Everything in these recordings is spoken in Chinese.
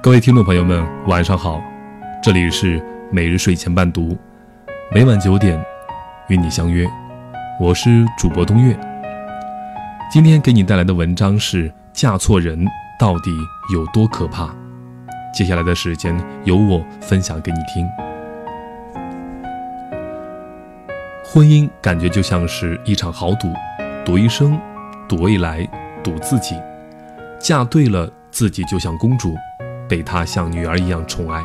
各位听众朋友们，晚上好，这里是每日睡前伴读，每晚九点与你相约，我是主播东月。今天给你带来的文章是：嫁错人到底有多可怕？接下来的时间由我分享给你听。婚姻感觉就像是一场豪赌，赌一生，赌未来，赌自己。嫁对了，自己就像公主。被他像女儿一样宠爱，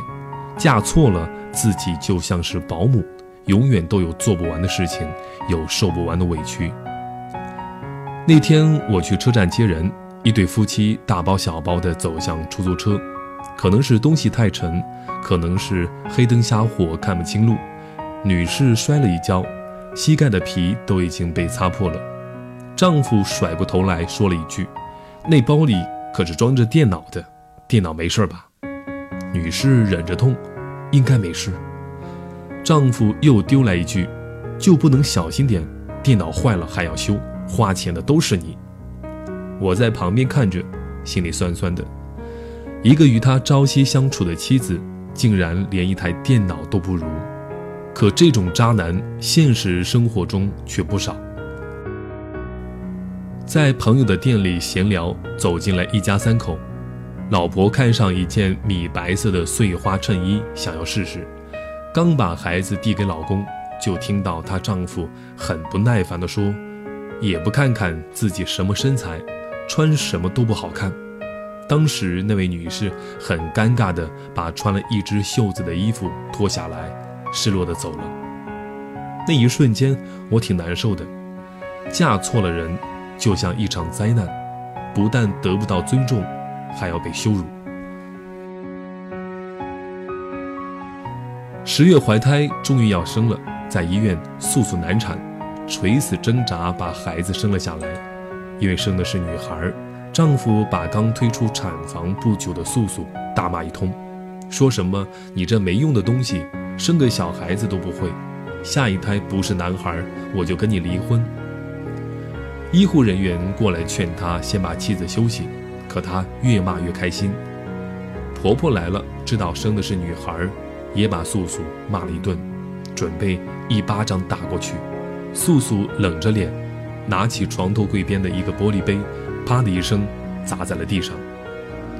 嫁错了自己就像是保姆，永远都有做不完的事情，有受不完的委屈。那天我去车站接人，一对夫妻大包小包地走向出租车，可能是东西太沉，可能是黑灯瞎火看不清路，女士摔了一跤，膝盖的皮都已经被擦破了。丈夫甩过头来说了一句：“那包里可是装着电脑的。”电脑没事吧？女士忍着痛，应该没事。丈夫又丢来一句：“就不能小心点？电脑坏了还要修，花钱的都是你。”我在旁边看着，心里酸酸的。一个与他朝夕相处的妻子，竟然连一台电脑都不如。可这种渣男，现实生活中却不少。在朋友的店里闲聊，走进来一家三口。老婆看上一件米白色的碎花衬衣，想要试试。刚把孩子递给老公，就听到她丈夫很不耐烦地说：“也不看看自己什么身材，穿什么都不好看。”当时那位女士很尴尬地把穿了一只袖子的衣服脱下来，失落地走了。那一瞬间，我挺难受的。嫁错了人，就像一场灾难，不但得不到尊重。还要被羞辱。十月怀胎，终于要生了，在医院速速难产，垂死挣扎把孩子生了下来。因为生的是女孩，丈夫把刚推出产房不久的素素大骂一通，说什么“你这没用的东西，生个小孩子都不会，下一胎不是男孩，我就跟你离婚。”医护人员过来劝他先把妻子休息。可她越骂越开心。婆婆来了，知道生的是女孩，也把素素骂了一顿，准备一巴掌打过去。素素冷着脸，拿起床头柜边的一个玻璃杯，啪的一声砸在了地上。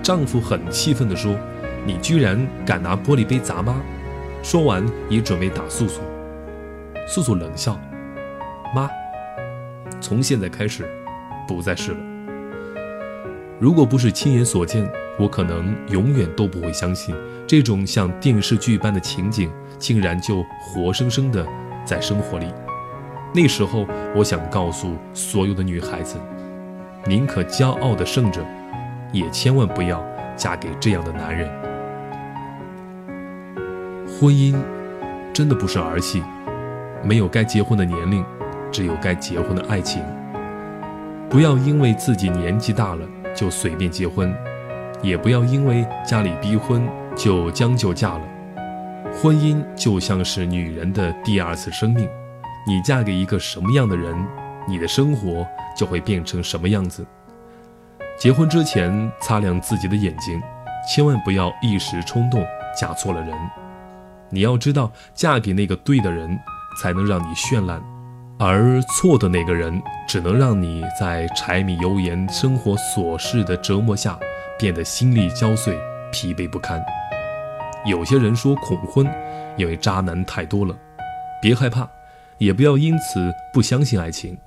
丈夫很气愤地说：“你居然敢拿玻璃杯砸妈！”说完也准备打素素。素素冷笑：“妈，从现在开始，不再是了。”如果不是亲眼所见，我可能永远都不会相信这种像电视剧般的情景竟然就活生生的在生活里。那时候，我想告诉所有的女孩子：宁可骄傲的胜着，也千万不要嫁给这样的男人。婚姻真的不是儿戏，没有该结婚的年龄，只有该结婚的爱情。不要因为自己年纪大了。就随便结婚，也不要因为家里逼婚就将就嫁了。婚姻就像是女人的第二次生命，你嫁给一个什么样的人，你的生活就会变成什么样子。结婚之前擦亮自己的眼睛，千万不要一时冲动嫁错了人。你要知道，嫁给那个对的人，才能让你绚烂。而错的那个人，只能让你在柴米油盐生活琐事的折磨下，变得心力交瘁、疲惫不堪。有些人说恐婚，因为渣男太多了。别害怕，也不要因此不相信爱情。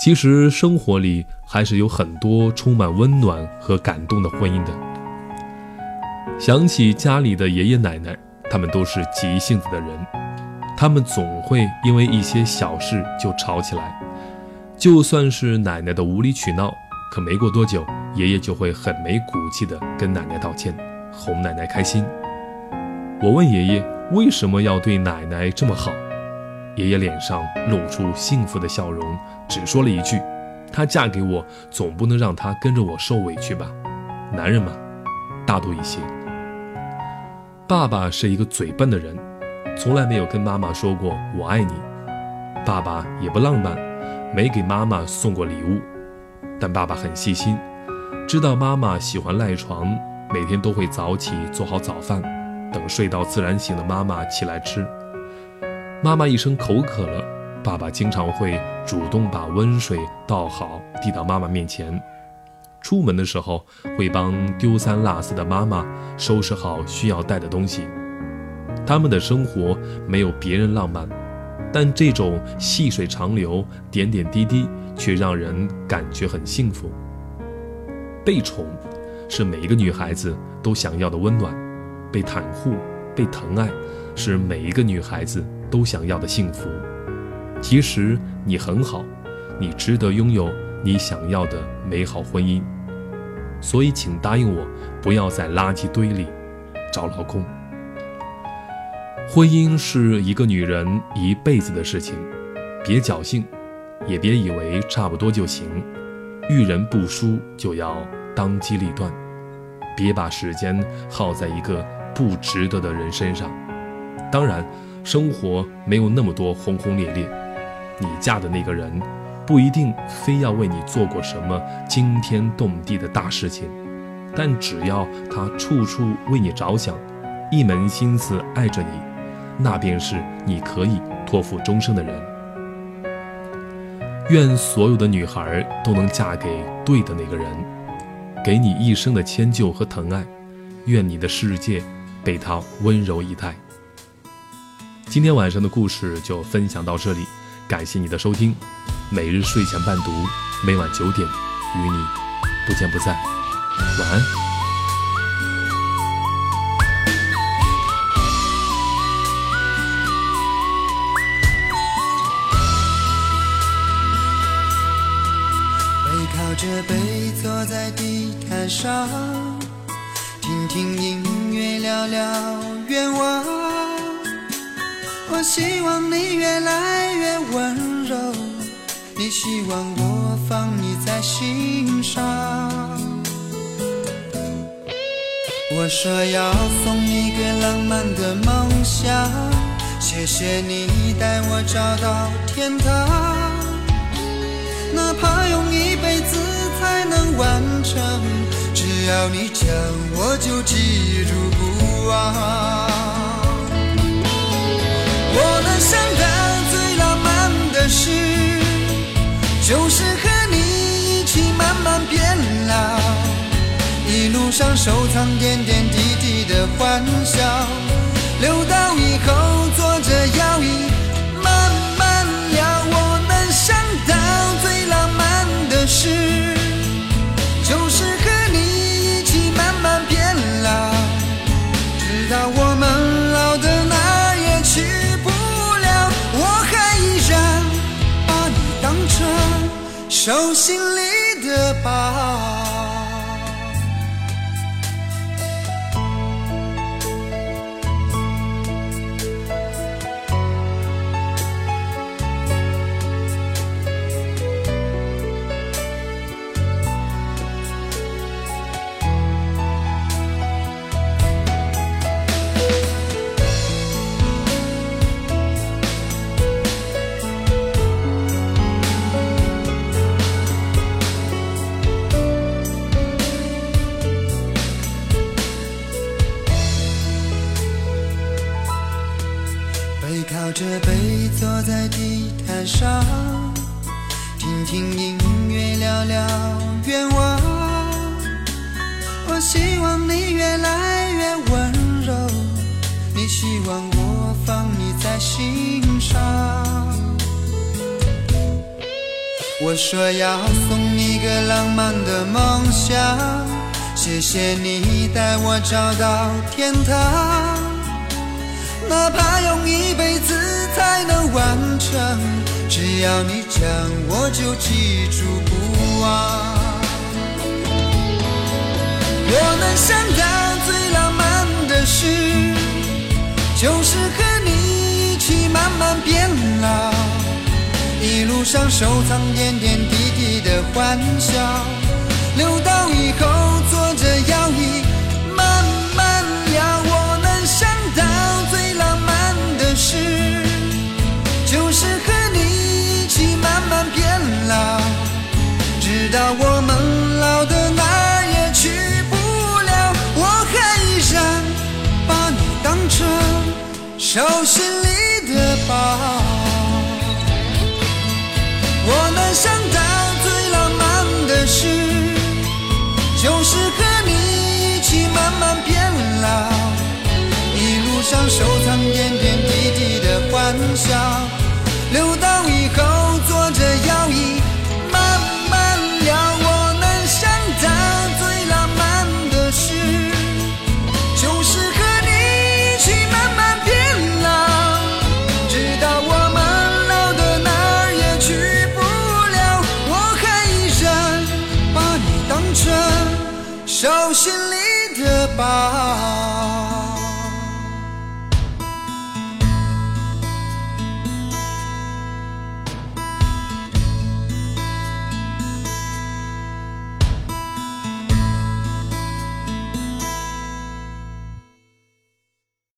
其实生活里还是有很多充满温暖和感动的婚姻的。想起家里的爷爷奶奶，他们都是急性子的人。他们总会因为一些小事就吵起来，就算是奶奶的无理取闹，可没过多久，爷爷就会很没骨气的跟奶奶道歉，哄奶奶开心。我问爷爷为什么要对奶奶这么好，爷爷脸上露出幸福的笑容，只说了一句：“她嫁给我，总不能让她跟着我受委屈吧？男人嘛，大度一些。”爸爸是一个嘴笨的人。从来没有跟妈妈说过“我爱你”，爸爸也不浪漫，没给妈妈送过礼物。但爸爸很细心，知道妈妈喜欢赖床，每天都会早起做好早饭，等睡到自然醒的妈妈起来吃。妈妈一声口渴了，爸爸经常会主动把温水倒好，递到妈妈面前。出门的时候会帮丢三落四的妈妈收拾好需要带的东西。他们的生活没有别人浪漫，但这种细水长流、点点滴滴却让人感觉很幸福。被宠是每一个女孩子都想要的温暖，被袒护、被疼爱是每一个女孩子都想要的幸福。其实你很好，你值得拥有你想要的美好婚姻。所以，请答应我，不要在垃圾堆里找老公。婚姻是一个女人一辈子的事情，别侥幸，也别以为差不多就行。遇人不淑就要当机立断，别把时间耗在一个不值得的人身上。当然，生活没有那么多轰轰烈烈，你嫁的那个人。不一定非要为你做过什么惊天动地的大事情，但只要他处处为你着想，一门心思爱着你，那便是你可以托付终生的人。愿所有的女孩都能嫁给对的那个人，给你一生的迁就和疼爱。愿你的世界被他温柔以待。今天晚上的故事就分享到这里，感谢你的收听。每日睡前伴读，每晚九点与你不见不散。晚安。着背坐在地毯上，听听音乐，聊聊愿望。我希望你越来越温柔。你希望我放你在心上，我说要送你个浪漫的梦想，谢谢你带我找到天堂，哪怕用一辈子才能完成，只要你讲，我就记住不忘。我能想到最浪漫的事。就是和你一起慢慢变老，一路上收藏点点滴滴的欢笑，留到心里的疤。我希望你越来越温柔，你希望我放你在心上。我说要送你个浪漫的梦想，谢谢你带我找到天堂。哪怕用一辈子才能完成，只要你讲，我就记住不忘。我能想到最浪漫的事，就是和你一起慢慢变老，一路上收藏点点滴滴手心里的宝。我能想到最浪漫的事，就是和你一起慢慢变老，一路上收藏点点滴滴的欢笑，手心里的宝。